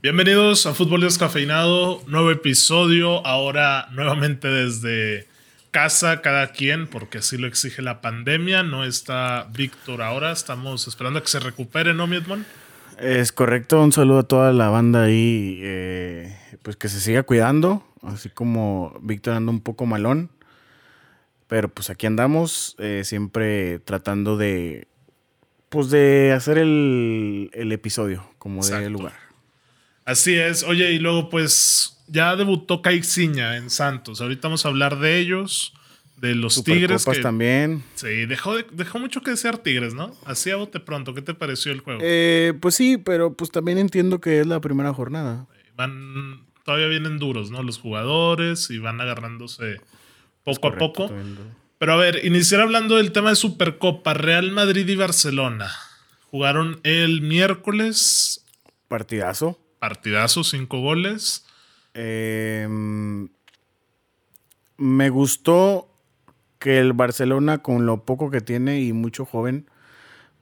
Bienvenidos a Fútbol Descafeinado, nuevo episodio, ahora nuevamente desde casa cada quien, porque así lo exige la pandemia. No está Víctor ahora, estamos esperando a que se recupere, ¿no, Mietman? Es correcto, un saludo a toda la banda ahí, eh, pues que se siga cuidando, así como Víctor anda un poco malón, pero pues aquí andamos, eh, siempre tratando de, pues de hacer el, el episodio como de lugar. Así es. Oye, y luego pues ya debutó Caixinha en Santos. Ahorita vamos a hablar de ellos, de los Tigres. Que, también. Sí, dejó, dejó mucho que desear Tigres, ¿no? Así a bote pronto. ¿Qué te pareció el juego? Eh, pues sí, pero pues también entiendo que es la primera jornada. Van, todavía vienen duros, ¿no? Los jugadores y van agarrándose poco a poco. Pero a ver, iniciar hablando del tema de Supercopa, Real Madrid y Barcelona. Jugaron el miércoles. Partidazo partidazo, cinco goles. Em, me gustó que el Barcelona, con lo poco que tiene y mucho joven,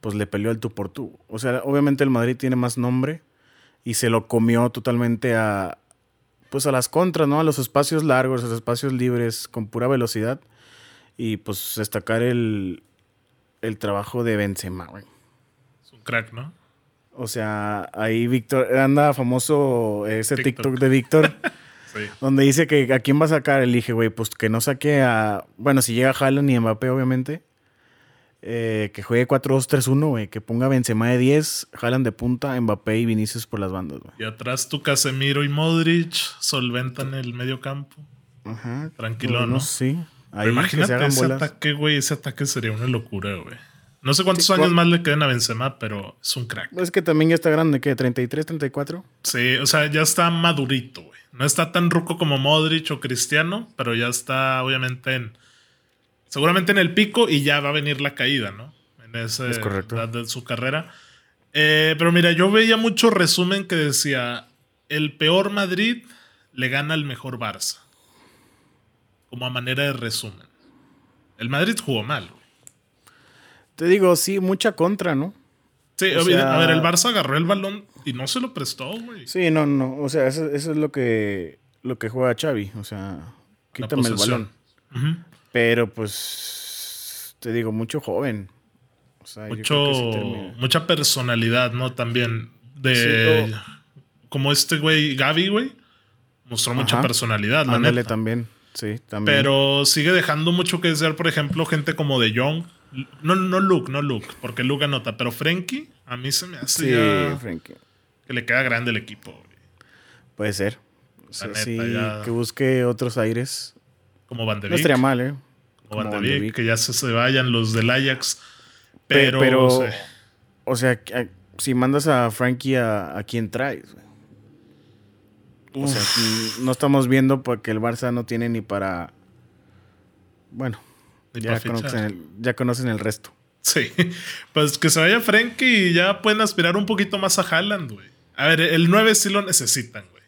pues le peleó el tú por tú. O sea, obviamente el Madrid tiene más nombre y se lo comió totalmente a, pues a las contras, ¿no? A los espacios largos, a los espacios libres, con pura velocidad. Y pues destacar el, el trabajo de Benzema, güey. Es un crack, ¿no? O sea, ahí Víctor, anda famoso ese TikTok, de Víctor, donde dice que a quién va a sacar. Elige, güey, pues que no saque a. Bueno, si llega Haaland y Mbappé, obviamente. Eh, que juegue 4-2-3-1, güey. Que ponga Benzema de 10, Haaland de punta, Mbappé y Vinicius por las bandas, güey. Y atrás tu Casemiro y Modric solventan el medio campo. Ajá. Tranquilo, ¿no? Sí. Ahí imagínate ese ataque, güey. Ese ataque sería una locura, güey. No sé cuántos años más le queden a Benzema, pero es un crack. Es que también ya está grande, ¿qué? ¿33, 34? Sí, o sea, ya está madurito, güey. No está tan ruco como Modric o Cristiano, pero ya está obviamente en... Seguramente en el pico y ya va a venir la caída, ¿no? En esa edad de su carrera. Eh, pero mira, yo veía mucho resumen que decía, el peor Madrid le gana al mejor Barça. Como a manera de resumen. El Madrid jugó mal. Te digo, sí, mucha contra, ¿no? Sí, a ver, el Barça agarró el balón y no se lo prestó, güey. Sí, no, no. O sea, eso, es lo que, lo que juega Xavi. O sea, quítame el balón. Pero pues, te digo, mucho joven. O sea, mucho, mucha personalidad, ¿no? También de... como este güey, Gaby, güey. Mostró mucha personalidad, la neta. también. Sí, también. Pero sigue dejando mucho que desear, por ejemplo, gente como De Jong no, no Luke, no Luke, porque Luke anota, pero Frankie, a mí se me hace sí, que le queda grande el equipo. Puede ser. sí, que busque otros aires. Como Van de No estaría mal, ¿eh? Como, Van de que ya se, vayan los del Ajax. Pero, pero o sea, si mandas a Frankie a, a quién traes, O sea, no estamos viendo porque el Barça no tiene ni para. Bueno, ya conocen, el, ya conocen, el, resto. Sí. Pues que se vaya Frenkie y ya pueden aspirar un poquito más a Haaland, güey. A ver, el 9 sí lo necesitan, güey.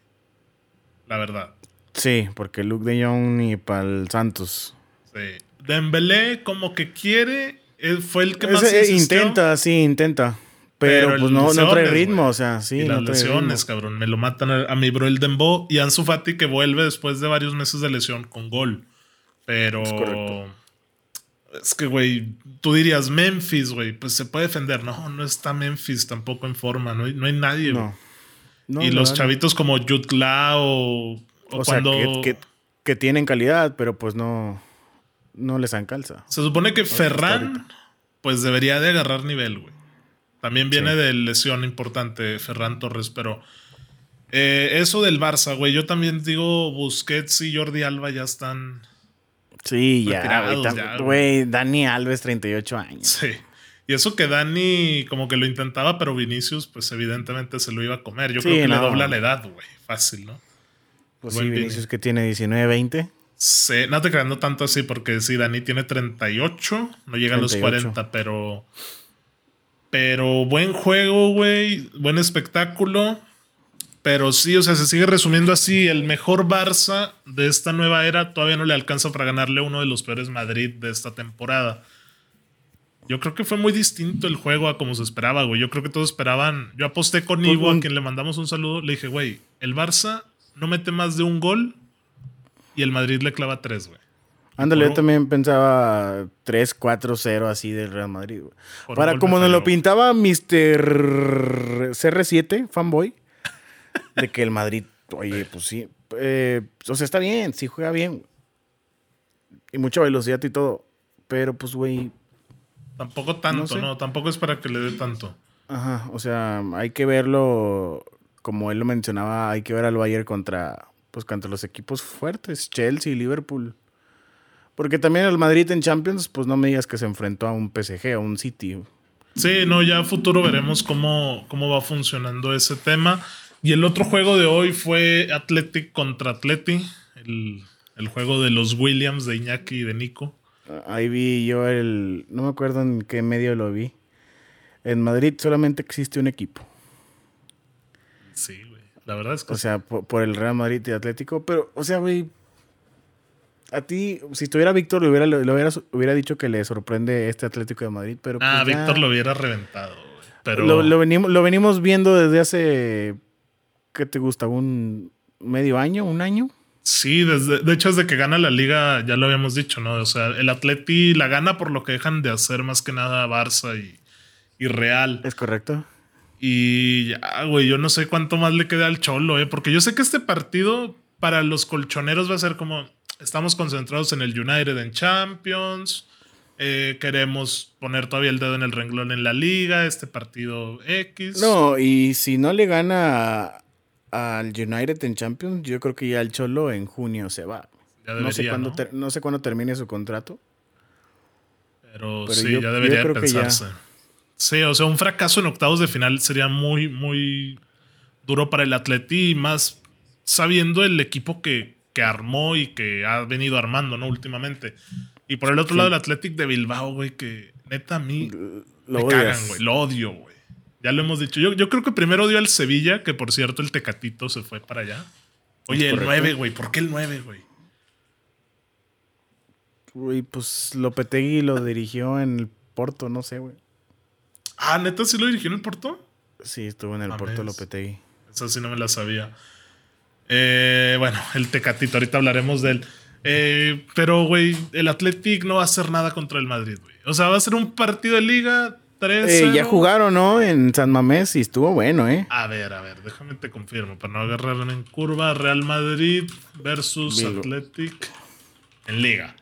La verdad. Sí, porque Luke de Jong y para el Santos. Sí. Dembélé como que quiere, fue el que más eh, intenta, sí, intenta. Pero, pues no, no, trae ritmo, o sea, sí. Y las lesiones, cabrón. Me lo matan a, mi bro el Dembo y Ansu Fati que vuelve después de varios meses de lesión con gol. Pero es que, güey, tú dirías Memphis, güey, pues se puede defender. No, no está Memphis tampoco en forma, no hay, no hay nadie. No. y los chavitos como Jutla o, o, cuando... que, tienen calidad, pero pues no, no les calza. Se supone que Ferran, pues debería de agarrar nivel, güey. También viene de lesión importante Ferran Torres, pero eh, eso del Barça, güey, yo también digo Busquets y Jordi Alba ya están Sí, ya, güey. Dani Alves, 38 años. Sí. Y eso que Dani como que lo intentaba, pero Vinicius, pues evidentemente se lo iba a comer. Yo creo que le dobla la edad, güey. Fácil, ¿no? Pues sí, Vinicius que tiene 19, 20. Sí, no te creando tanto así, porque sí, Dani tiene 38, no llega a los 40, pero. Pero buen juego, güey. Buen espectáculo. Pero sí, o sea, se sigue resumiendo así. El mejor Barça de esta nueva era todavía no le alcanza para ganarle uno de los peores Madrid de esta temporada. Yo creo que fue muy distinto el juego a como se esperaba, güey. Yo creo que todos esperaban. Yo aposté con pues, Ivo, a quien le mandamos un saludo. Le dije, güey, el Barça no mete más de un gol y el Madrid le clava tres, güey. Ándale, yo también pensaba 3, 4, 0 así del Real Madrid. Güey. Para como nos lo pintaba Mr. CR7, fanboy, de que el Madrid, oye, pues sí, eh, o sea, está bien, sí juega bien. Y mucha velocidad y todo. Pero pues, güey. Tampoco tanto, no, Tampoco es para que le dé tanto. Ajá, o sea, hay que verlo, como él lo mencionaba, hay que ver al Bayern contra, pues, contra los equipos fuertes, Chelsea, Liverpool. Porque también el Madrid en Champions, pues no me digas que se enfrentó a un PSG, a un City. Sí, no, ya a futuro veremos cómo, cómo va funcionando ese tema. Y el otro juego de hoy fue Athletic contra Atleti, el, el juego de los Williams de Iñaki y de Nico. Ahí vi yo el. No me acuerdo en qué medio lo vi. En Madrid solamente existe un equipo. Sí, güey. La verdad es que. O sea, por, el Real Madrid y Atlético. Pero, o sea, güey. A ti, si estuviera Víctor, le hubiera, le hubiera, dicho que le sorprende este Atlético de Madrid. Pero ah, pues Víctor lo hubiera reventado. Pero... Lo, venimos, lo venimos viendo desde hace. ¿Qué te gusta? ¿Un medio año? ¿Un año? Sí, desde, de hecho, desde que gana la liga, ya lo habíamos dicho, ¿no? O sea, el Atleti la gana por lo que dejan de hacer más que nada Barça y, Real. Es correcto. Y ya, güey, yo no sé cuánto más le queda al Cholo, ¿eh? Porque yo sé que este partido para los colchoneros va a ser como, estamos concentrados en el United en Champions, eh, queremos poner todavía el dedo en el renglón en la liga, este partido X. No, y si no le gana al United en Champions, yo creo que ya el Cholo en junio se va. no, sé cuándo ¿no? sé cuándo termine su contrato. Pero, sí, ya debería pensarse. Sí, o sea, un fracaso en octavos de final sería muy, muy duro para el Atleti, más sabiendo el equipo que, que armó y que ha venido armando, ¿no? Últimamente. Y por el otro lado, el Athletic de Bilbao, güey, que neta a mí lo me cagan, güey. Lo odio, güey. Ya lo hemos dicho. Yo, yo creo que primero dio al Sevilla, que por cierto el Tecatito se fue para allá. Oye, el 9, güey. ¿Por qué el 9, güey? Güey, pues Lopetegui lo dirigió en el Porto, no sé, güey. Ah, ¿neta sí lo dirigió en el Porto? Sí, estuvo en el Porto Lopetegui. Esa sí no me la sabía. Eh, bueno, el Tecatito, ahorita hablaremos de él. Eh, pero, güey, el Athletic no va a hacer nada contra el Madrid, güey. O sea, va a ser un partido de liga eh, ya jugaron, ¿no? En San Mamés y estuvo bueno, ¿eh? A ver, a ver, déjame te confirmo. Para no agarrar en curva, Real Madrid versus Athletic en Liga.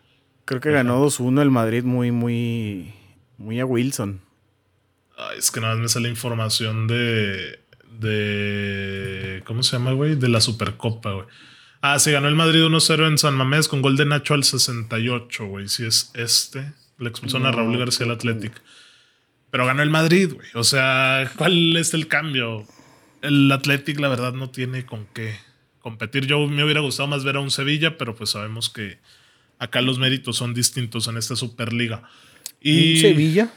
Creo que ganó 2-1 el Madrid muy, muy, muy a Wilson. Ay, es que nada más me sale información de. de. ¿Cómo se llama, güey? De la Supercopa, güey. Ah, sí, ganó el Madrid 1-0 en San Mamés con gol de Nacho al 68, güey. Si es este. Le expulsaron a Raúl García al Athletic. Pero ganó el Madrid, güey. O sea, ¿cuál es el cambio? El Athletic, la verdad, no tiene con qué competir. Yo me hubiera gustado más ver a un Sevilla, pero pues sabemos que acá los méritos son distintos en esta Superliga. Y ¿Un Sevilla?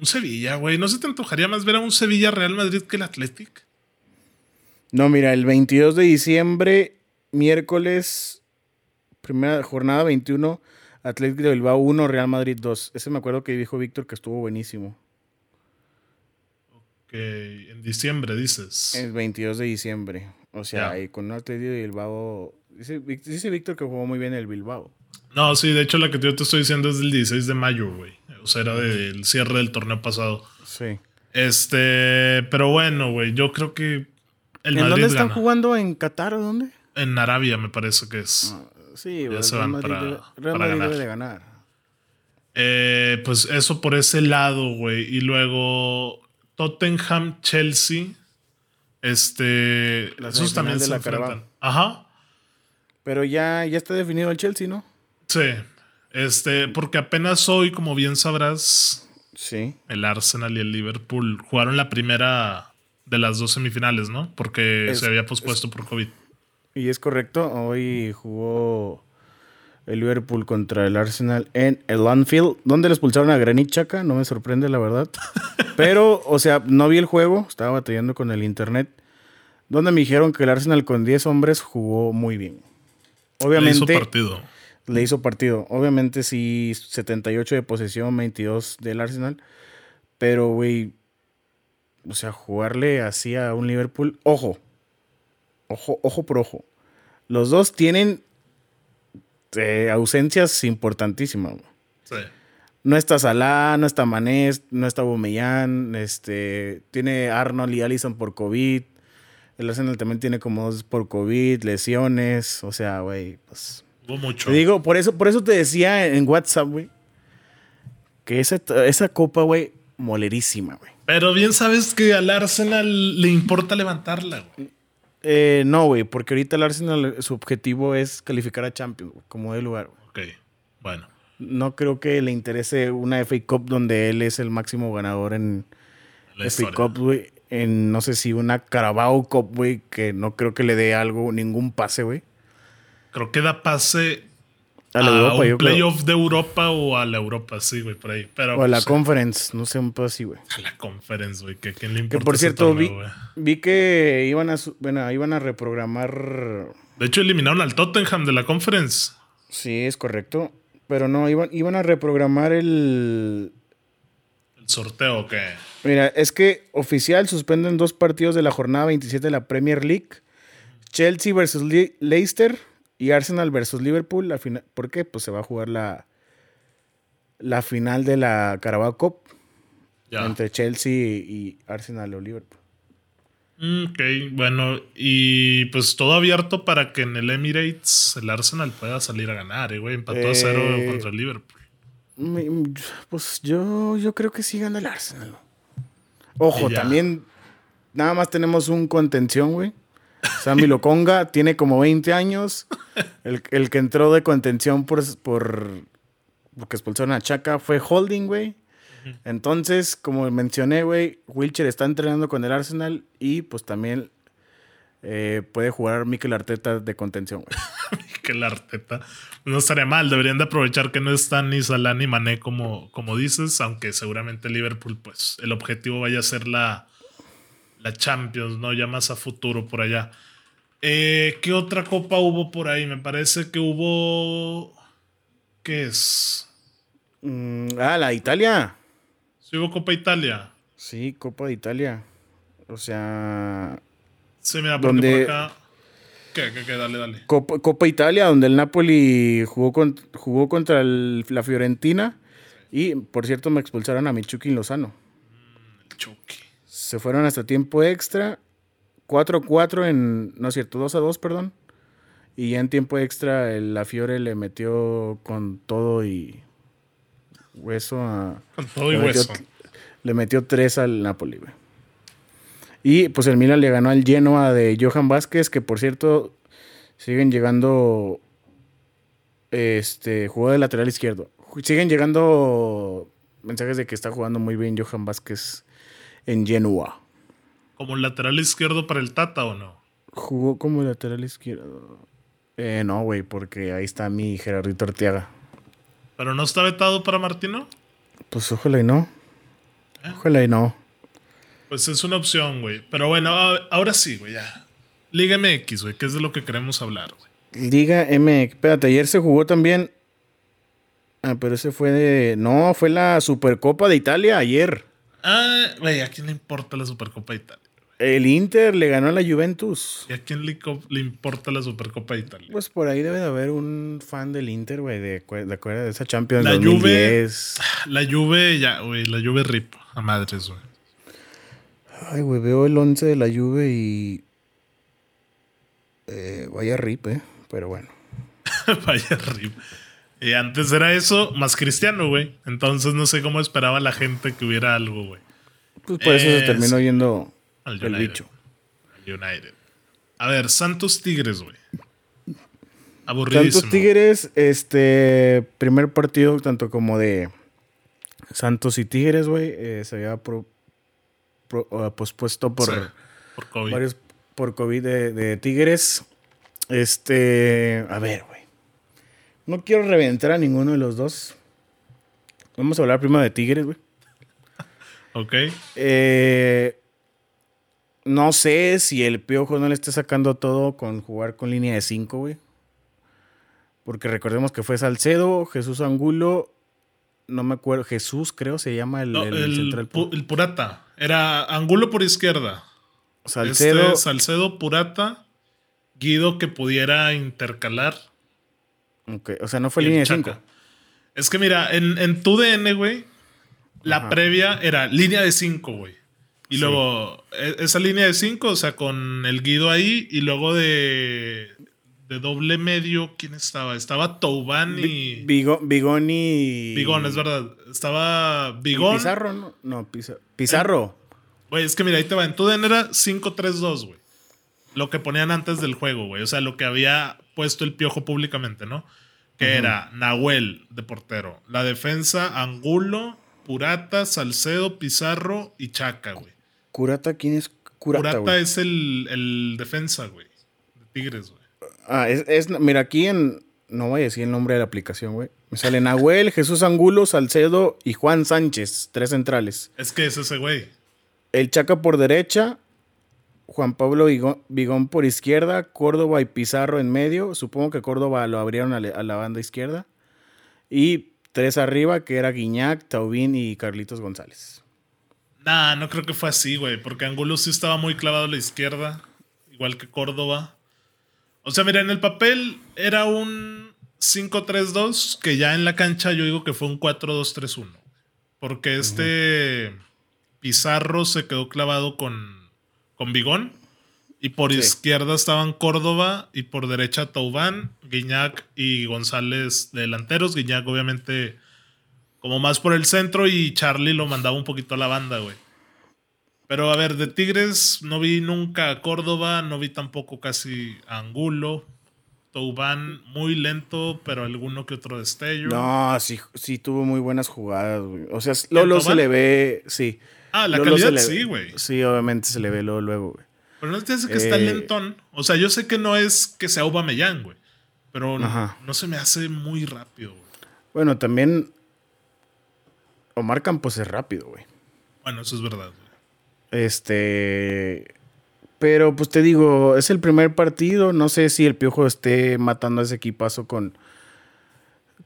Un Sevilla, güey. ¿No se te antojaría más ver a un Sevilla Real Madrid que el Athletic? No, mira, el 22 de diciembre, miércoles, primera jornada 21, Atlético de Bilbao 1, Real Madrid 2. Ese me acuerdo que dijo Víctor que estuvo buenísimo en diciembre dices. El 22 de diciembre. O sea, ahí con Atlético de Bilbao. Dice, dice Víctor que jugó muy bien el Bilbao. No, sí, de hecho la que yo te estoy diciendo es del 16 de mayo, güey. O sea, era del cierre del torneo pasado. Sí. Este, pero bueno, güey, yo creo que el ¿En dónde están jugando? ¿En Qatar o dónde? En Arabia, me parece que es. Ah, sí, ya se van para, Real Madrid ganar. Debe ganar. Eh, pues eso por ese lado, güey. Y luego Tottenham, Chelsea. Este. esos también se enfrentan. Ajá. Pero ya, ya está definido el Chelsea, ¿no? Sí. Este, porque apenas hoy, como bien sabrás, sí. el Arsenal y el Liverpool jugaron la primera de las dos semifinales, ¿no? Porque se había pospuesto por COVID. Y es correcto, hoy jugó el Liverpool contra el Arsenal en el Anfield, donde le expulsaron a Granit Xhaka, no me sorprende la verdad. Pero, o sea, no vi el juego, estaba batallando con el internet, donde me dijeron que el Arsenal con 10 hombres jugó muy bien. Obviamente. partido. Le hizo partido. Obviamente sí, 78 de posesión, 22 del Arsenal. Pero, güey, o sea, jugarle así a un Liverpool, ojo, ojo, ojo por ojo. Los dos tienen eh, ausencias importantísimas. Sí. No está Salah, no está Manés, no está Bumellán, este, tiene Arnold y Allison por COVID. El Arsenal también tiene como dos por COVID, lesiones, o sea, güey, pues... Mucho. Te digo, por eso, por eso te decía en WhatsApp, güey, que esa, esa copa, güey, molerísima, güey. Pero bien sabes que al Arsenal le importa levantarla, güey. Eh, no, güey, porque ahorita el Arsenal, su objetivo es calificar a Champions, como de lugar. Güey. Ok, bueno no creo que le interese una FA Cup donde él es el máximo ganador en FA Cup, güey. En no sé si una Carabao Cup, güey, que no creo que le dé algo, ningún pase, güey. Creo que da pase a, la Europa, un playoff de Europa o a la Europa, sí, güey, por ahí. Pero, o a la Conference, no sé, un poco así, güey. A la Conference, güey, que quién le importa. Que por cierto, vi, vi, que iban a, bueno, iban a reprogramar. De hecho, eliminaron al Tottenham de la Conference. Sí, es correcto. Pero no, iban, iban a reprogramar el. ¿El sorteo o qué? Mira, es que oficial suspenden dos partidos de la jornada 27 de la Premier League: Chelsea versus Leicester y Arsenal versus Liverpool. La ¿Por qué? Pues se va a jugar la, la final de la Carabao Cup entre Chelsea y Arsenal o Liverpool. Mm, ok, bueno, y pues todo abierto para que en el Emirates el Arsenal pueda salir a ganar, ¿eh, güey. Empató a cero eh, contra el Liverpool. Pues yo, yo creo que sí gana el Arsenal. Ojo, también nada más tenemos un contención, güey. Sammy Loconga tiene como 20 años. El, el, que entró de contención por, por porque expulsaron a Chaka fue Holding, güey. Entonces, como mencioné, güey, Wilcher está entrenando con el Arsenal y pues también eh, puede jugar Mikel Arteta de contención, güey. Mikel Arteta. No estaría mal, deberían de aprovechar que no están ni Salah ni Mané como, como dices, aunque seguramente Liverpool, pues el objetivo vaya a ser la, la Champions, ¿no? Ya más a futuro por allá. Eh, ¿Qué otra copa hubo por ahí? Me parece que hubo... ¿Qué es? Mm, ah, la Italia. Sí, hubo Copa Italia. Sí, Copa de Italia. O sea. Sí, mira, porque donde... por acá. ¿Qué, qué, qué? Dale, dale. Copa, Italia, donde el Napoli jugó, jugó contra la Fiorentina. Y, por cierto, me expulsaron a Michuki Lozano. Mm, Chucky. Se fueron hasta tiempo extra. 4-4 en. No es cierto, 2-2, perdón. Y ya en tiempo extra, la Fiore le metió con todo y hueso a. Con todo y hueso. le metió tres al Napoli, güey. Y pues el Milan le ganó al Genoa de Johan Vázquez, que por cierto siguen llegando. Este, jugó de lateral izquierdo. Siguen llegando mensajes de que está jugando muy bien Johan Vázquez en Genoa. ¿Como lateral izquierdo para el Tata o no? Jugó como lateral izquierdo. Eh, no, güey, porque ahí está mi Gerardito Arteaga. ¿Pero no está vetado para Martino? Pues ojalá y no. ¿Eh? Ojalá y no. Pues es una opción, güey. Pero bueno, ahora sí, güey, ya. Liga MX, güey, que es de lo que queremos hablar, güey. Liga MX. Espérate, ayer se jugó también. Ah, pero ese fue de. No, fue la Supercopa de Italia ayer. Ah, güey, ¿a quién le importa la Supercopa de Italia? El Inter le ganó a la Juventus. ¿Y a quién le, importa la Supercopa de Italia? Pues por ahí debe de haber un fan del Inter, güey, de, de, esa Champions la Juve, la Juve, ya, güey, la Juve rip a madres, güey. Ay, güey, veo el 11 de la Juve y... Eh, vaya rip, eh, pero bueno. vaya rip. Y antes era eso, más cristiano, güey. Entonces no sé cómo esperaba la gente que hubiera algo, güey. Pues por eso se terminó yendo al. El bicho. United. A ver, Santos Tigres, güey. Aburridísimo. Santos Tigres, este primer partido tanto como de Santos y Tigres, güey, eh, se había uh, pospuesto por, por COVID. varios por COVID de, de Tigres. Este, a ver, güey. No quiero reventar a ninguno de los dos. Vamos a hablar primero de Tigres, güey. ok. Eh, no sé si el Piojo no le esté sacando todo con jugar con línea de 5, güey. Porque recordemos que fue Salcedo, Jesús Angulo, no me acuerdo, Jesús creo se llama el, el, central. el Purata. Era Angulo por izquierda. Salcedo. Este, Salcedo, Purata, Guido que pudiera intercalar. Ok, o sea, no fue línea de 5. Es que mira, en, en tu DN, güey, la previa era línea de 5, güey. Y luego, e, esa línea de 5, o sea, con el Guido ahí, y luego de, de doble medio, ¿quién estaba? Estaba Touban y. Bigón y. Bigón, es verdad. Estaba Bigón. Pizarro, no, no Pizarro. Güey, es que mira, ahí te va. En tu DN era 5-3-2, güey. Lo que ponían antes del juego, güey. O sea, lo que había puesto el piojo públicamente, ¿no? Que era Nahuel de portero. La defensa, Angulo, Purata, Salcedo, Pizarro y Chaca, güey. ¿Curata? ¿Quién es Curata? Curata es el, defensa, güey. De Tigres, güey. Ah, es, Mira, aquí en. No voy a decir el nombre de la aplicación, güey. Me sale Nahuel, Jesús Angulo, Salcedo y Juan Sánchez, tres centrales. Es que es ese güey. El Chaca por derecha, Juan Pablo Vigón, por izquierda, Córdoba y Pizarro en medio. Supongo que Córdoba lo abrieron a, la banda izquierda. Y tres arriba, que era Guiñac, Taubín y Carlitos González. Nah, no creo que fue así, güey, porque Angulo sí estaba muy clavado a la izquierda, igual que Córdoba. O sea, mira, en el papel era un 5-3-2, que ya en la cancha yo digo que fue un 4-2-3-1. Porque este Pizarro se quedó clavado con con Bigón. Y por izquierda estaban Córdoba y por derecha Taubán, Guiñac y González delanteros. Guiñac, obviamente, como más por el centro y Charlie lo mandaba un poquito a la banda, güey. Pero a ver, de Tigres no vi nunca a Córdoba, no vi tampoco casi a Angulo. Taubán muy lento, pero alguno que otro destello. No, sí, sí tuvo muy buenas jugadas, güey. O sea, Lolo se le ve, sí. Ah, la calidad sí, güey. Sí, obviamente se le ve luego, luego güey. Pero no te hace que está eh, lentón. O sea, yo sé que no es que sea Aubameyang, güey. Pero no, se me hace muy rápido, güey. Bueno, también Omar Campos es rápido, güey. Bueno, eso es verdad, güey. Este... Pero pues te digo, es el primer partido. No sé si el Piojo esté matando a ese equipazo con.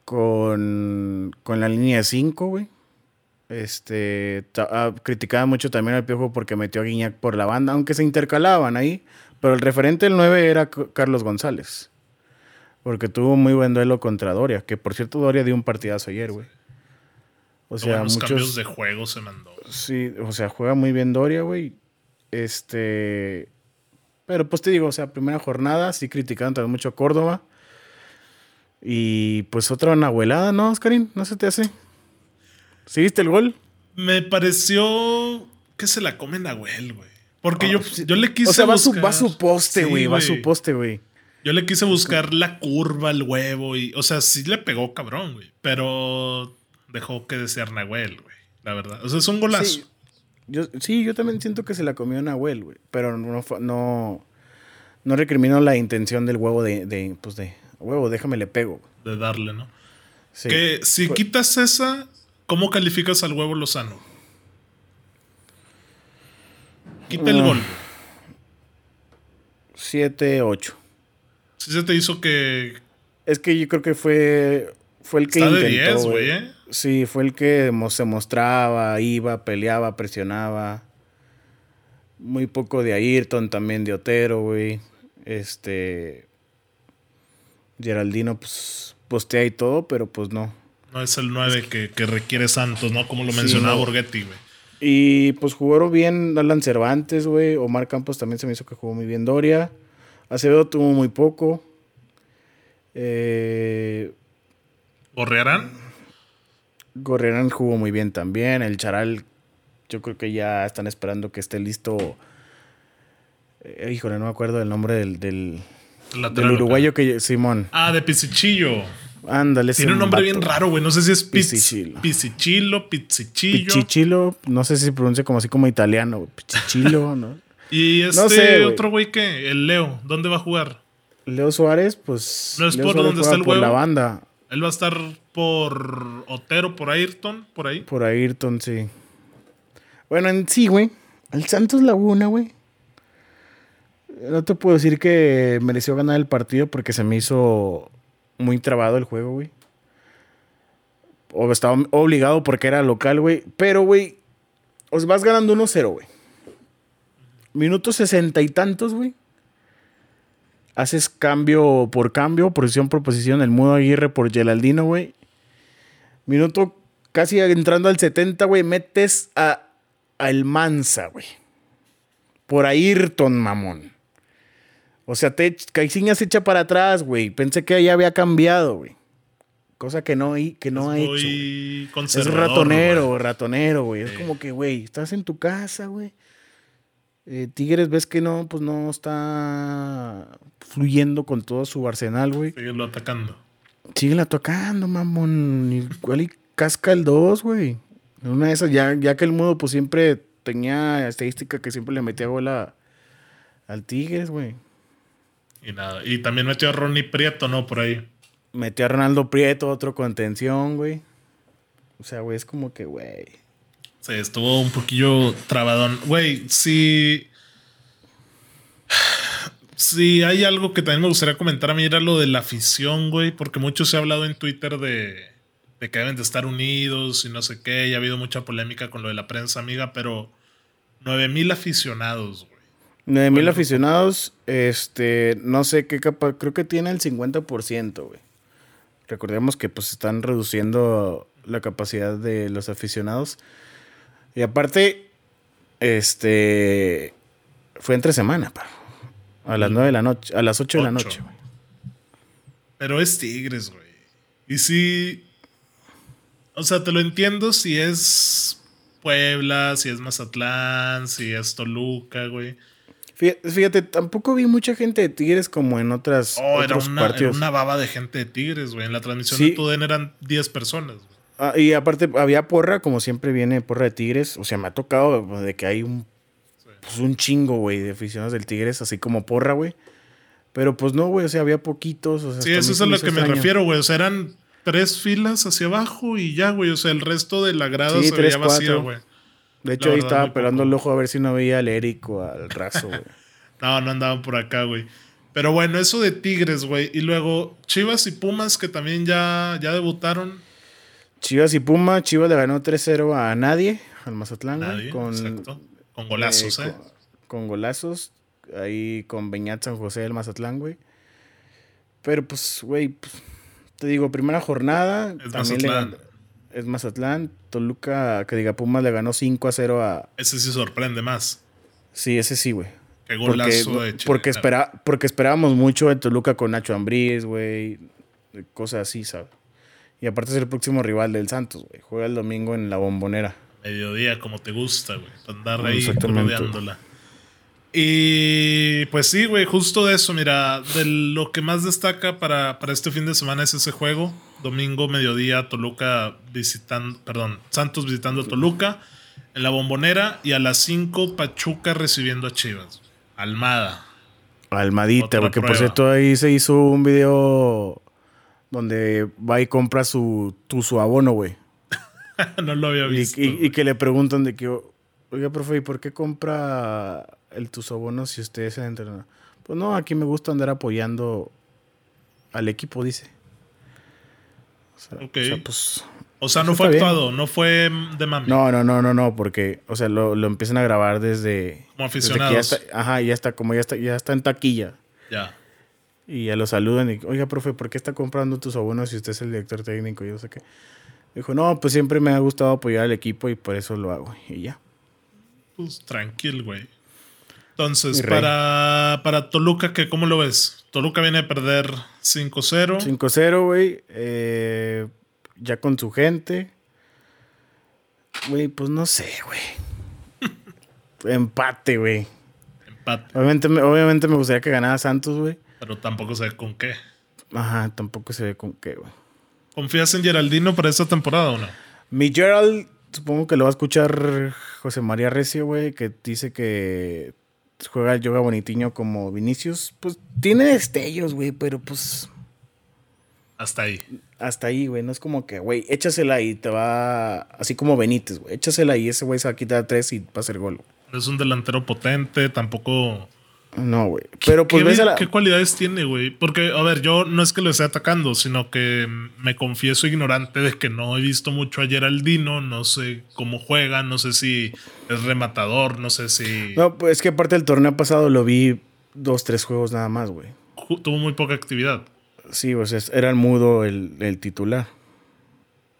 Con. Con la línea de 5, güey. Este, ah, criticaba mucho también al Piojo porque metió a Guiñac por la banda, aunque se intercalaban ahí. Pero el referente del 9 era Carlos González. Porque tuvo muy buen duelo contra Doria. Que por cierto, Doria dio un partidazo ayer, güey. O sea, muchos cambios de juego se mandó. Sí, o sea, juega muy bien Doria, güey. Este. Pero pues te digo, o sea, primera jornada, sí criticaron también mucho a Córdoba. Y pues otra abuelada, ¿no, Oscarín? ¿No se te hace? ¿Sí viste el gol? Me pareció que se la come Nahuel, güey. Porque yo, yo le quise. O sea, va, su, va su poste, güey. va su poste, güey. Yo le quise buscar la curva, el huevo. y O sea, sí le pegó cabrón, güey. Pero dejó que desear Nahuel, güey. La verdad. O sea, es un golazo. Sí. Yo, sí, yo también siento que se la comió Nahuel, güey. Pero no, no, no recrimino la intención del huevo de, de, pues de, huevo, déjame le pego. De darle, ¿no? Sí. Que si quitas esa, ¿Cómo calificas al huevo Lozano? Quita el gol. 7, 8. Si se te hizo que. Es que yo creo que fue. Fue el que Está de 10, güey, ¿eh? Sí, fue el que se mostraba, iba, peleaba, presionaba. Muy poco de Ayrton, también de Otero, güey. Este. Geraldino, pues, postea y todo, pero pues no. No es el 9 que, requiere Santos, ¿no? Como lo mencionaba Borghetti, güey. Y pues jugaron bien Alan Cervantes, güey. Omar Campos también se me hizo que jugó muy bien Doria. Acevedo tuvo muy poco. Eh, ¿Gorrearán? Gorrearán jugó muy bien también. El Charal, yo creo que ya están esperando que esté listo. Eh, híjole, no me acuerdo del nombre del, del, del uruguayo que Simón. Ah, de Pisichillo. Ándale. Tiene un nombre bien raro, güey. No sé si es Pizzichillo. Pizzichillo, Pizzichillo. No sé si se pronuncia como así como italiano, güey. ¿no? y este otro güey que, el Leo, ¿dónde va a jugar? Leo Suárez, pues. No es por donde está el por la banda. Él va a estar por Otero, por Ayrton, por ahí. Por Ayrton, sí. Bueno, en sí, güey. El Santos Laguna, güey. No te puedo decir que mereció ganar el partido porque se me hizo muy trabado el juego, güey. O estaba obligado porque era local, güey. Pero, güey, os vas ganando 1-0, güey. Minutos sesenta y tantos, güey. Haces cambio por cambio, posición por posición. El Mudo Aguirre por Geraldino, güey. Minuto casi entrando al 70, güey. Metes a, a El Mansa, güey. Por Ayrton, mamón. O sea, te, Caixinha se echa para atrás, güey. Pensé que ya había cambiado, güey. Cosa que no, que no ha hecho. Es ratonero, ratonero, güey. Es como que, güey, estás en tu casa, güey. Eh, Tigres ves que no, pues no está fluyendo con todo su arsenal, güey. lo atacando. Sigue atacando, mamón. Igual y casca el 2, güey. Una de esas, ya, ya que el mudo, pues siempre tenía estadística que siempre le metía bola al Tigres, güey. Y nada. Y también metió a Ronnie Prieto, ¿no? Por ahí. Metió a Ronaldo Prieto, otro contención, güey. O sea, güey, es como que, güey. Sí, estuvo un poquillo trabadón. Güey, si. Si hay algo que también me gustaría comentar a mí era lo de la afición, güey, porque mucho se ha hablado en Twitter de, de que deben de estar unidos y no sé qué, y ha habido mucha polémica con lo de la prensa amiga, pero 9000 aficionados, güey. 9000 mil aficionados, este, no sé qué capa, creo que tiene el 50%, güey. Recordemos que pues están reduciendo la capacidad de los aficionados. Y aparte, este, fue entre semana, pa. A las 9 de la noche, a las 8 de la noche, güey. Pero es Tigres, güey. Y si, o sea, te lo entiendo si es Puebla, si es Mazatlán, si es Toluca, güey. Fíjate, tampoco vi mucha gente de Tigres como en otras oh, era una, baba de gente de Tigres, güey. En la transmisión de Tuden eran 10 personas. Ah, y aparte había porra, como siempre viene porra de Tigres. O sea, me ha tocado de que hay un, pues, un chingo, güey, de aficionados del Tigres, así como porra, güey. Pero pues no, güey, o sea, había poquitos. O sea, sí, eso es a lo que me refiero, güey. O sea, eran tres filas hacia abajo y ya, güey. O sea, el resto de la grada se veía vacío, güey. De hecho, ahí estaba pelando el ojo a ver si no veía al Eric o al Razo, güey. no, no andaban por acá, güey. Pero bueno, eso de Tigres, güey. Y luego Chivas y Pumas, que también ya, ya debutaron. Chivas y Pumas, Chivas le ganó 3-0 a nadie, al Mazatlán, nadie, con, con golazos, eh, ¿eh? Con, golazos. Ahí con Beñat San José del Mazatlán, güey. Pero pues, güey, pues, te digo, primera jornada. Es también Mazatlán. Es Mazatlán. Toluca, que diga Pumas, le ganó 5 a 0 a. Ese sí sorprende más. Sí, ese sí, güey. Qué golazo porque, de porque, espera, porque esperábamos mucho de Toluca con Nacho Ambriz, güey. Cosas así, ¿sabes? Y aparte es el próximo rival del Santos, güey. Juega el domingo en la bombonera. Mediodía, como te gusta, güey. Andar ahí rodeándola. Y pues sí, güey, justo de eso, mira, de lo que más destaca para, para este fin de semana es ese juego. Domingo, mediodía, Toluca visitando, perdón, Santos visitando a Toluca en la bombonera y a las 5 Pachuca recibiendo a Chivas. Almada. Almadita, porque por cierto ahí se hizo un video donde va y compra su, tu, su abono, güey. no lo había visto. Y, que le preguntan de que, oiga, profe, ¿y por qué compra el tus abonos si usted es el entrenador? Pues no, aquí me gusta andar apoyando al equipo, dice. O sea, o sea, pues, o sea no fue actuado, no fue de mami. No, no, no, no, no, porque, o sea, lo, lo empiezan a grabar desde. Como aficionados. ajá, ya está, como ya está, ya está en taquilla. Ya. Y ya lo saludan y, oiga, profe, ¿por qué está comprando tus abonos si usted es el director técnico? Y yo sé qué. Dijo, no, pues siempre me ha gustado apoyar al equipo y por eso lo hago. Y ya. Pues tranquilo, güey. Entonces, para, para Toluca, ¿qué, ¿cómo lo ves? Toluca viene a perder 5-0. 5-0, güey. Eh, ya con su gente. Güey, pues no sé, güey. Empate, güey. Empate. Obviamente, obviamente me gustaría que ganara Santos, güey. Pero tampoco se ve con qué. Ajá, tampoco se ve con qué, güey. ¿Confías en Geraldino para esta temporada o no? Mi Gerald, supongo que lo va a escuchar José María Recio, güey, que dice que juega el yoga bonitiño como Vinicius. Pues tiene destellos, güey, pero pues. Hasta ahí. Hasta ahí, güey. No es como que, güey, échasela y te va. Así como Benítez, güey. Échasela y ese güey se va a quitar tres y va a hacer gol. Es un delantero potente, tampoco No, güey. Pero pues ¿Qué, ¿Qué cualidades tiene, güey? Porque, a ver, yo no es que lo esté atacando, sino que me confieso ignorante de que no he visto mucho a Geraldino. No sé cómo juega, no sé si es rematador, no sé si. No, pues es que aparte del torneo pasado lo vi dos, tres juegos nada más, güey. Tuvo muy poca actividad. Sí, o sea, era el mudo el, el titular.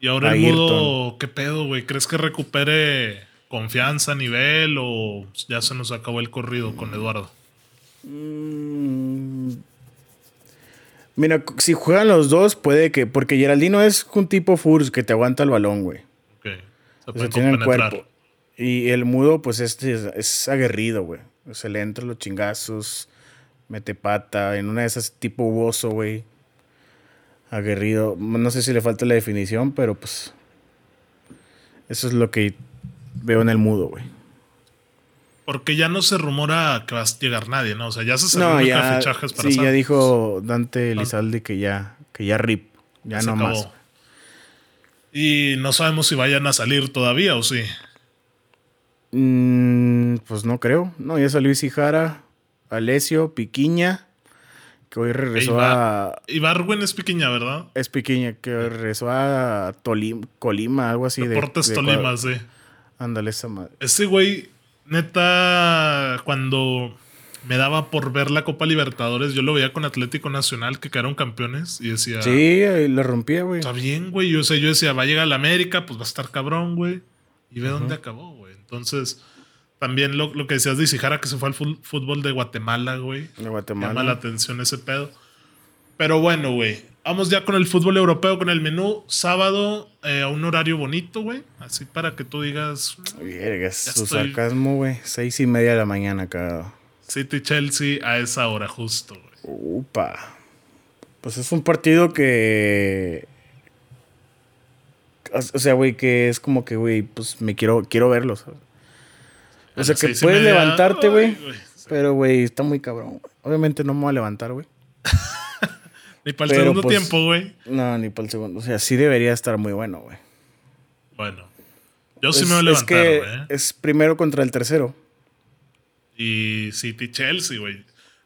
Y ahora el mudo, ¿qué pedo, güey? ¿Crees que recupere confianza, nivel o ya se nos acabó el corrido con Eduardo? Mm. Mira, si juegan los dos, puede que. Porque Geraldino es un tipo Furs que te aguanta el balón, güey. Ok. Se tiene el cuerpo. Y el mudo, pues este es, aguerrido, güey. Se le entra los chingazos, mete pata. En una de esas tipo bozo, güey. Aguerrido. No sé si le falta la definición, pero pues. Eso es lo que veo en el mudo, güey. Porque ya no se rumora que va a llegar nadie, ¿no? O sea, ya se ya, fichajes para Sí, ya dijo Dante Elizalde que ya, que ya rip. Ya no más. Y no sabemos si vayan a salir todavía o sí. Mm, pues no creo. No, ya salió Isijara, Alesio, Piquiña, que hoy regresó a. Ibarwen es Piquiña, ¿verdad? Es Piquiña, que hoy regresó a Tolima, Colima, algo así. Deportes de, Tolima, sí. Ándale, esa madre. Ese güey neta, cuando me daba por ver la Copa Libertadores, yo lo veía con Atlético Nacional que quedaron campeones y decía. Sí, le rompía, güey. Está bien, güey. Yo, sé, yo decía, va a llegar a la América, pues va a estar cabrón, güey. Y ve dónde acabó, güey. Entonces, también lo, que decías de Isijara, que se fue al fútbol de Guatemala, güey. De Guatemala. Llama la atención ese pedo. Pero bueno, güey. Vamos ya con el fútbol europeo, con el menú. Sábado eh, a un horario bonito, güey. Así para que tú digas. Vergas, su sarcasmo, güey. Seis y media de la mañana, cada. City Chelsea a esa hora, justo, güey. Upa. Pues es un partido que. O sea, güey, que es como que, güey, pues me quiero, quiero verlos. O sea, que puedes levantarte, güey. Pero, güey, está muy cabrón. Obviamente no me voy a levantar, güey. Ni para el segundo pues, tiempo, güey. No, ni para el segundo. O sea, sí debería estar muy bueno, güey. Bueno. Yo sí me voy a levantar, es que Es primero contra el tercero. Y City Chelsea, güey.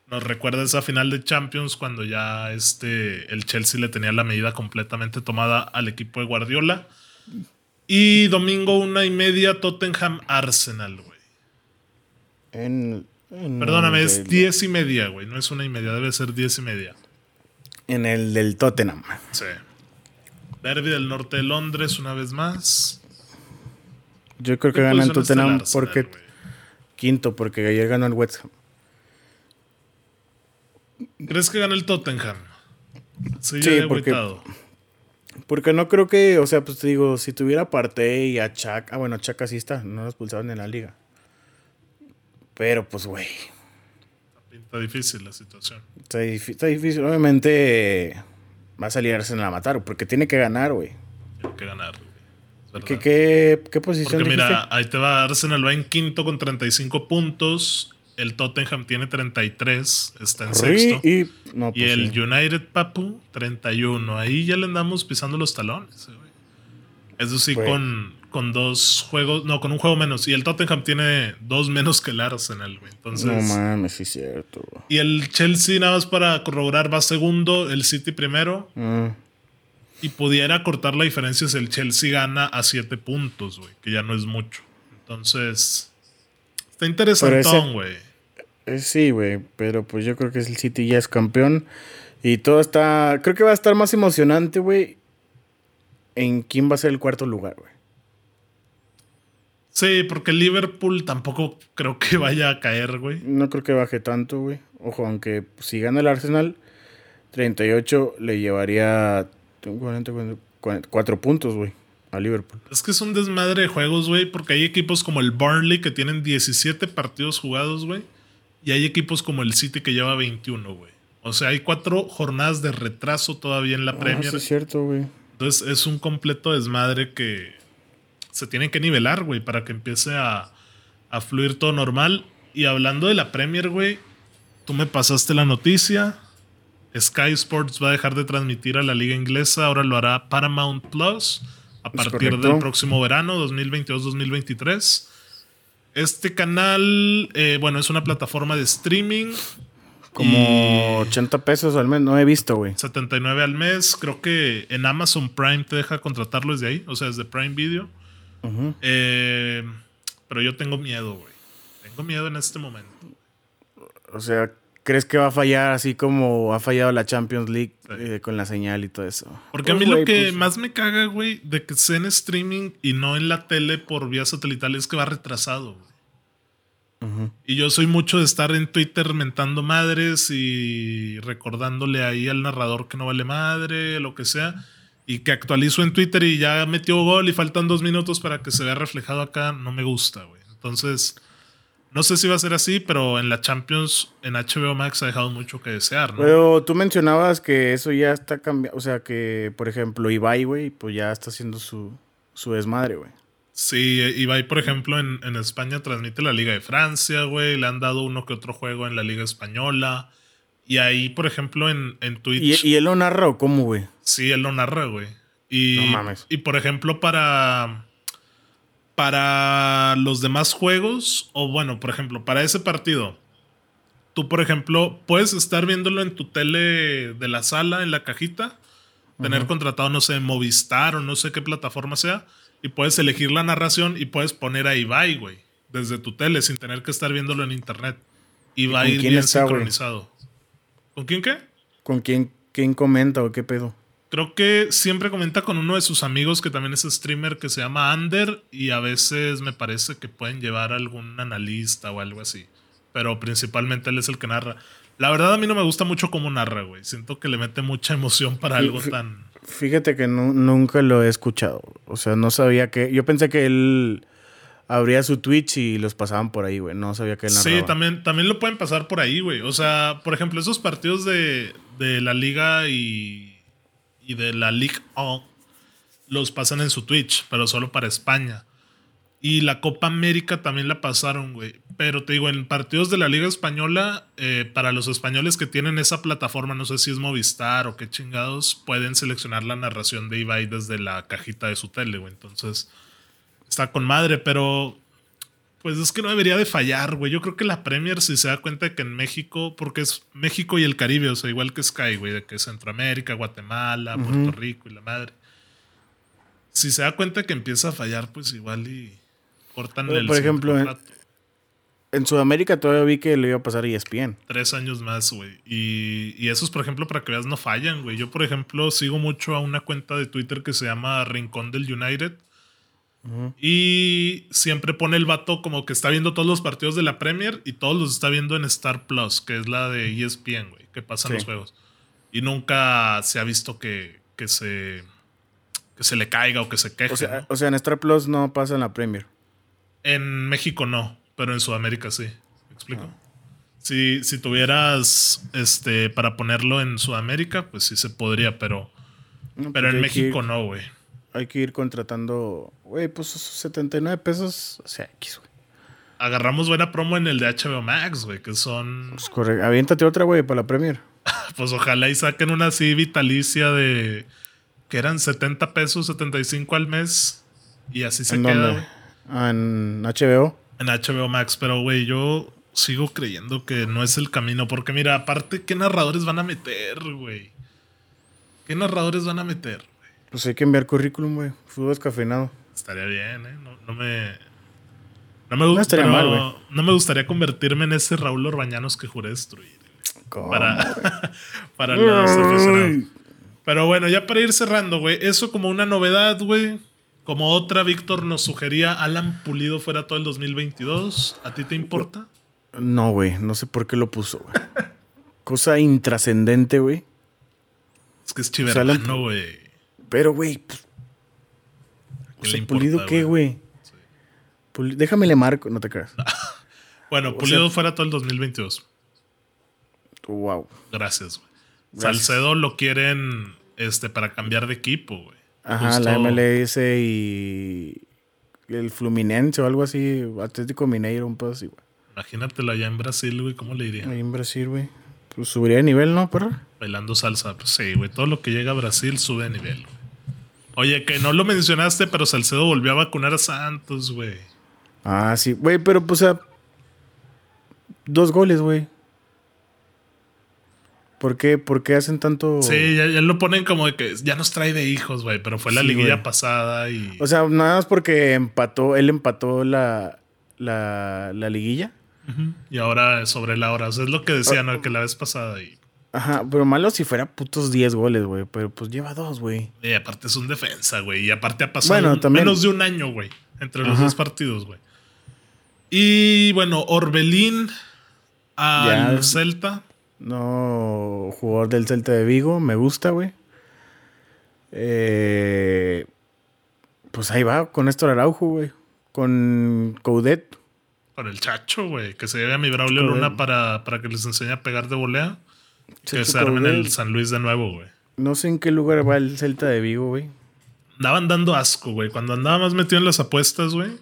Nos recuerda esa final de Champions cuando ya este, el Chelsea le tenía la medida completamente tomada al equipo de Guardiola. Y domingo una y media Tottenham Arsenal, güey. En, Perdóname, es diez y media, güey. No es una y media, debe ser diez y media. En el del Tottenham. Sí. Derby del norte de Londres una vez más. Yo creo que gana el Tottenham porque... Quinto, porque ayer ganó el West Ham. ¿Crees que gana el Tottenham? Sí, porque, porque no creo que, o sea, pues te digo, si tuviera parte y a Chuck, ah, bueno, Chuck así está, no lo expulsaron en la liga. Pero pues, güey, Está difícil la situación. Está, difícil. Obviamente va a salir Arsenal a matar, porque tiene que ganar, güey. Tiene que ganar, güey. ¿Qué, qué, qué posición Porque mira, ahí te va. Arsenal va en quinto con 35 puntos. El Tottenham tiene 33, está en sexto. Y, pues el United Papu, 31. Ahí ya le andamos pisando los talones. Güey. Eso sí, con, con dos juegos, no, con un juego menos. Y el Tottenham tiene dos menos que el Arsenal, güey. Entonces, no mames, sí es cierto. Y el Chelsea, nada más para corroborar, va segundo, el City primero. Mm. Y pudiera cortar la diferencia si el Chelsea gana a siete puntos, güey, que ya no es mucho. Entonces, está interesantón, güey. Eh, sí, güey, pero pues yo creo que el City ya es campeón. Y todo está. Creo que va a estar más emocionante, güey. En quién va a ser el cuarto lugar, güey. Sí, porque Liverpool tampoco creo que vaya a caer, güey. No creo que baje tanto, güey. Ojo, aunque si gana el Arsenal, 38 le llevaría 40, 4 puntos, güey, a Liverpool. Es que es un desmadre de juegos, güey, porque hay equipos como el Burnley que tienen 17 partidos jugados, güey. Y hay equipos como el City que lleva 21, güey. O sea, hay cuatro jornadas de retraso todavía en la ah, Premier. Sí, es cierto, güey. Entonces es un completo desmadre que se tienen que nivelar, güey, para que empiece a, fluir todo normal. Y hablando de la Premier, güey, tú me pasaste la noticia. Sky Sports va a dejar de transmitir a la liga inglesa, ahora lo hará Paramount Plus a partir del próximo verano, 2022-2023. Este canal, eh, bueno, es una plataforma de streaming. Como 80 pesos al mes, no he visto, güey. 79 al mes. Creo que en Amazon Prime te deja contratarlo desde ahí, o sea, desde Prime Video. Eh, pero yo tengo miedo, güey. Tengo miedo en este momento. O sea, ¿crees que va a fallar así como ha fallado la Champions League eh, con la señal y todo eso? Porque a mí lo que pues, más me caga, güey, de que sea en streaming y no en la tele por vía satelital es que va retrasado, güey. Y yo soy mucho de estar en Twitter mentando madres y recordándole ahí al narrador que no vale madre, lo que sea. Y que actualizo en Twitter y ya metió gol y faltan dos minutos para que se vea reflejado acá. No me gusta, güey. Entonces, no sé si va a ser así, pero en la Champions, en HBO Max ha dejado mucho que desear, ¿no? Pero tú mencionabas que eso ya está cambiando. O sea, que, por ejemplo, Ibai, güey, pues ya está haciendo su, su desmadre, güey. Sí, Ibai, por ejemplo, en, España transmite la Liga de Francia, güey. Le han dado uno que otro juego en la Liga Española. Y ahí, por ejemplo, en, en Twitch. ¿Y, él lo narra o cómo, güey? Sí, él lo narra, güey. Y, no mames. Y por ejemplo, para. Para los demás juegos, o bueno, por ejemplo, para ese partido, tú, por ejemplo, puedes estar viéndolo en tu tele de la sala, en la cajita, tener contratado, no sé, Movistar o no sé qué plataforma sea y puedes elegir la narración y puedes poner a Ibai, güey, desde tu tele sin tener que estar viéndolo en internet. Y a ir bien sincronizado. ¿Con quién qué? ¿Con quién, quién comenta o qué pedo? Creo que siempre comenta con uno de sus amigos que también es streamer que se llama Ander y a veces me parece que pueden llevar algún analista o algo así. Pero principalmente él es el que narra. La verdad a mí no me gusta mucho cómo narra, güey. Siento que le mete mucha emoción para algo tan... Fíjate que nunca lo he escuchado. O sea, no sabía que. Yo pensé que él abría su Twitch y los pasaban por ahí, güey. No sabía que él narraba. Sí, también, también lo pueden pasar por ahí, güey. O sea, por ejemplo, esos partidos de, de la Liga y, y de la League O los pasan en su Twitch, pero solo para España. Y la Copa América también la pasaron, güey. Pero te digo, en partidos de la Liga Española, eh, para los españoles que tienen esa plataforma, no sé si es Movistar o qué chingados, pueden seleccionar la narración de Ibai desde la cajita de su tele, güey. Entonces, está con madre, pero pues es que no debería de fallar, güey. Yo creo que la Premier, si se da cuenta de que en México, porque es México y el Caribe, o sea, igual que Sky, güey, de que es Centroamérica, Guatemala, Puerto Rico y la madre. Si se da cuenta que empieza a fallar, pues igual y cortan el. Por ejemplo, en, Sudamérica todavía vi que le iba a pasar ESPN. Tres años más, güey. Y, y, esos, por ejemplo, para que veas, no fallan, güey. Yo, por ejemplo, sigo mucho a una cuenta de Twitter que se llama Rincón del United. Y siempre pone el vato como que está viendo todos los partidos de la Premier y todos los está viendo en Star Plus, que es la de ESPN, güey, que pasan los juegos. Y nunca se ha visto que, que, se, que se le caiga o que se queje. O sea, o sea, en Star Plus no pasa en la Premier. En México no, pero en Sudamérica sí. ¿Me explico? Ah. Si, tuvieras este para ponerlo en Sudamérica, pues sí se podría, pero, pero pues en México no, güey. Hay que ir contratando, güey, pues 79 pesos, o sea, X, güey. Agarramos buena promo en el de HBO Max, güey, que son. Pues correcto. Aviéntate otra, güey, para la Premier. pues ojalá y saquen una así vitalicia de. que eran 70 pesos, 75 al mes. Y así se queda, güey. Ah, en HBO. En HBO Max, pero güey, yo sigo creyendo que no es el camino. Porque mira, aparte, ¿qué narradores van a meter, güey? ¿Qué narradores van a meter? Pues hay que enviar currículum, güey. Fútbol descafeinado. Estaría bien, ¿eh? No, me. No me, gustaría no, no me gustaría convertirme en ese Raúl Orbañanos que juré destruir. Para, para los Pero bueno, ya para ir cerrando, güey. Eso como una novedad, güey. Como otra, Víctor nos sugería Alan Pulido fuera todo el 2022. ¿A ti te importa? No, güey. No sé por qué lo puso, güey. Cosa intrascendente, güey. Es que es chivermano, güey. Pero, güey. Pues, ¿Pulido qué, güey? Déjame le marco, no te creas. bueno, Pulido fuera todo el 2022. Wow. Gracias, güey. Salcedo lo quieren este, para cambiar de equipo, güey. Ajá, la MLS y el Fluminense o algo así, Atlético Mineiro, un poco así, güey. Imagínatelo allá en Brasil, güey, ¿cómo le iría? Ahí en Brasil, güey. Pues subiría de nivel, ¿no, perro? Bailando salsa, pues sí, güey. Todo lo que llega a Brasil sube de nivel, güey. Oye, que no lo mencionaste, pero Salcedo volvió a vacunar a Santos, güey. Ah, sí, güey, pero pues, sea, dos goles, güey. ¿Por qué? ¿Por qué hacen tanto...? Sí, ya, lo ponen como de que ya nos trae de hijos, güey, pero fue la liguilla pasada y... O sea, nada más porque empató, él empató la, la, la liguilla. Y ahora sobre la hora, o sea, es lo que decían, ¿no? Que la vez pasada y... Ajá, pero malo si fuera putos 10 goles, güey, pero pues lleva dos, güey. Y aparte es un defensa, güey, y aparte ha pasado menos de un año, güey, entre los dos partidos, güey. Y bueno, Orbelín al Celta. No, jugador del Celta de Vigo, me gusta, güey. Eh, pues ahí va, con Néstor Araujo, güey. Con Coudet. Con el Chacho, güey. Que se lleve a mi Braulio Luna para, para, que les enseñe a pegar de volea. Que se armen el San Luis de nuevo, güey. No sé en qué lugar va el Celta de Vigo, güey. Andaban dando asco, güey. Cuando andaba más metido en las apuestas, güey.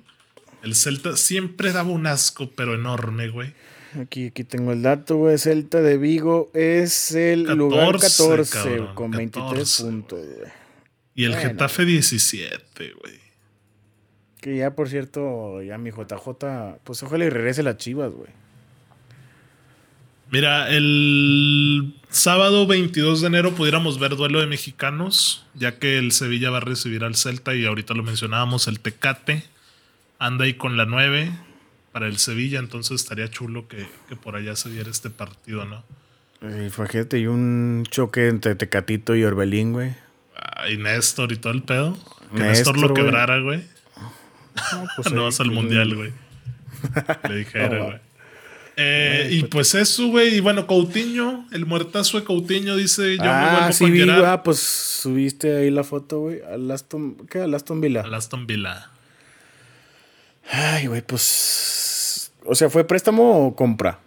El Celta siempre daba un asco, pero enorme, güey. Aquí, aquí tengo el dato, güey. Celta de Vigo es el lugar 14 con 23 puntos, güey. Y el Getafe 17, güey. Que ya, por cierto, ya mi JJ, pues ojalá y regrese las chivas, güey. Mira, el sábado 22 de enero pudiéramos ver duelo de mexicanos, ya que el Sevilla va a recibir al Celta y ahorita lo mencionábamos, el Tecate anda ahí con la 9 para el Sevilla, entonces estaría chulo que, por allá se diera este partido, ¿no? Y fíjate, y un choque entre Tecatito y Orbelín, güey. y Néstor y todo el pedo. Que Néstor, lo quebrara, güey. No, pues no vas al mundial, güey. Le dijera, güey. Eh, y pues, pues eso, güey. Y bueno, Coutinho, el muertazo de Coutinho dice: Yo ah, me vuelvo sí, vi, ah, pues subiste ahí la foto, güey. Al Aston, ¿qué? Al Aston Villa. Al Aston Villa. Ay, güey, pues. O sea, ¿fue préstamo o compra?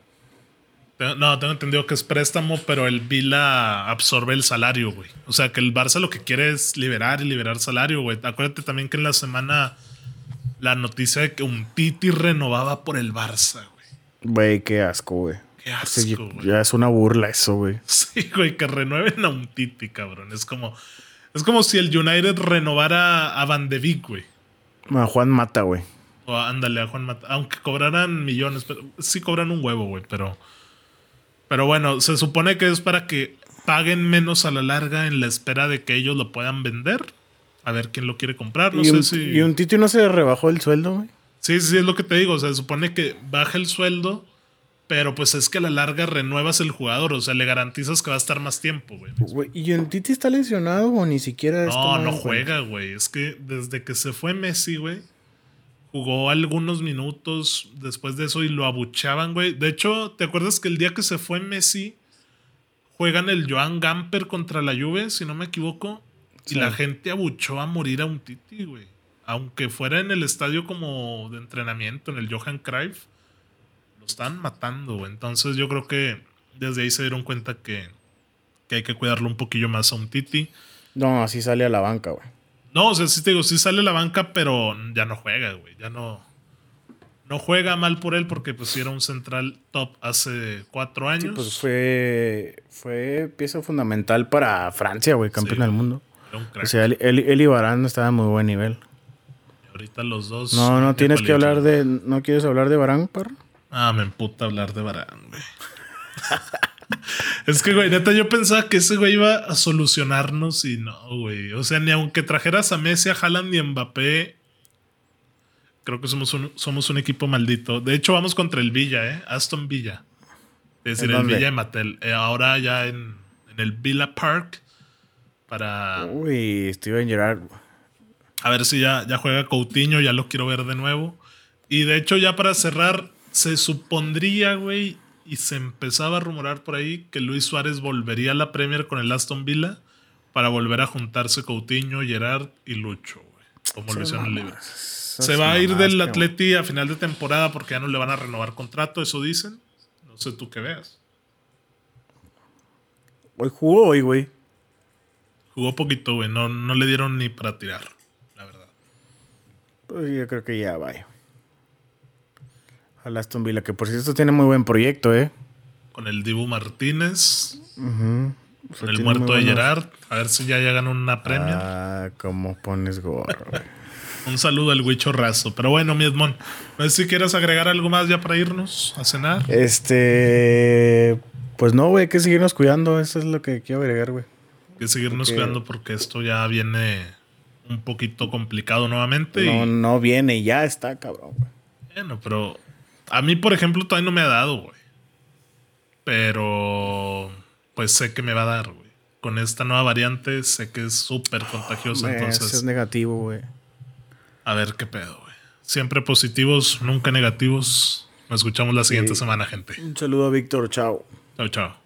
No, tengo entendido que es préstamo, pero el Vila absorbe el salario, güey. O sea, que el Barça lo que quiere es liberar y liberar salario, güey. Acuérdate también que en la semana la noticia de que un Titi renovaba por el Barça, güey. Güey, qué asco, güey. Qué asco. Ya es una burla eso, güey. Sí, güey, que renueven a un Titi, cabrón. Es como, es como si el United renovara a Van de Beek, güey. A Juan Mata, güey. O ándale a Juan Mata. Aunque cobraran millones, pero sí cobran un huevo, güey, pero. Pero bueno, se supone que es para que paguen menos a la larga en la espera de que ellos lo puedan vender. A ver quién lo quiere comprar. No sé si. ¿Y un Titi no se rebajó el sueldo, güey? Sí, sí, es lo que te digo. O sea, se supone que baja el sueldo, pero pues es que a la larga renuevas el jugador. O sea, le garantizas que va a estar más tiempo, güey. ¿Y un Titi está lesionado o ni siquiera No, no juega, güey. Es que desde que se fue Messi, güey jugó algunos minutos después de eso y lo abuchaban, güey. De hecho, ¿te acuerdas que el día que se fue Messi, juegan el Joan Gamper contra la Juve, si no me equivoco? Y la gente abuchó a morir a un Titi, güey. Aunque fuera en el estadio como de entrenamiento, en el Johan Cruyff, lo están matando, güey. Entonces yo creo que desde ahí se dieron cuenta que, que hay que cuidarlo un poquillo más a un Titi. No, así sale a la banca, güey. No, o sea, sí te digo, sí sale la banca, pero ya no juega, güey. Ya no. No juega mal por él porque pues era un central top hace cuatro años. Sí, pues fue, fue pieza fundamental para Francia, güey, campeón del mundo. O sea, él, él, y Barán estaban a muy buen nivel. Ahorita los dos. No, no tienes que hablar de. ¿No quieres hablar de Barán, perro? Ah, me emputa hablar de Barán, güey. es que, güey, neta, yo pensaba que ese güey iba a solucionarnos y no, güey. O sea, ni aunque trajeras a Messi, a Haaland y a Mbappé, creo que somos un, somos un equipo maldito. De hecho, vamos contra el Villa, ¿eh? Aston Villa. Es decir, el Villa de Mattel. Eh, ahora ya en, el Villa Park para... Uy, Steven Gerrard. A ver si ya, ya juega Coutinho, ya lo quiero ver de nuevo. Y de hecho, ya para cerrar, se supondría, güey, y se empezaba a rumorar por ahí que Luis Suárez volvería a la Premier con el Aston Villa para volver a juntarse Coutinho, Gerard y Lucho, güey, como lo hicieron libre. Se va a ir del Atleti a final de temporada porque ya no le van a renovar contrato, eso dicen. No sé tú qué veas. Hoy jugó hoy, güey. Jugó poquito, güey. No, no le dieron ni para tirar. Pues yo creo que ya va. Al Aston Villa, que por cierto tiene muy buen proyecto, ¿eh? Con el Dibu Martínez. Con el muerto de Gerard. A ver si ya llegan una premia. Ah, cómo pones gorro, Un saludo al Huichorrazo. Pero bueno, mi Edmond, no sé si quieres agregar algo más ya para irnos a cenar. Este. Pues no, güey, hay que seguirnos cuidando. Eso es lo que quiero agregar, güey. Hay que seguirnos cuidando porque esto ya viene un poquito complicado nuevamente. No, no viene, ya está, cabrón. Bueno, pero a mí, por ejemplo, todavía no me ha dado, güey. Pero pues sé que me va a dar, güey. Con esta nueva variante sé que es súper contagiosa, entonces. Es negativo, güey. A ver qué pedo, güey. Siempre positivos, nunca negativos. Nos escuchamos la siguiente semana, gente. Un saludo a Víctor, chao. Chao, chao.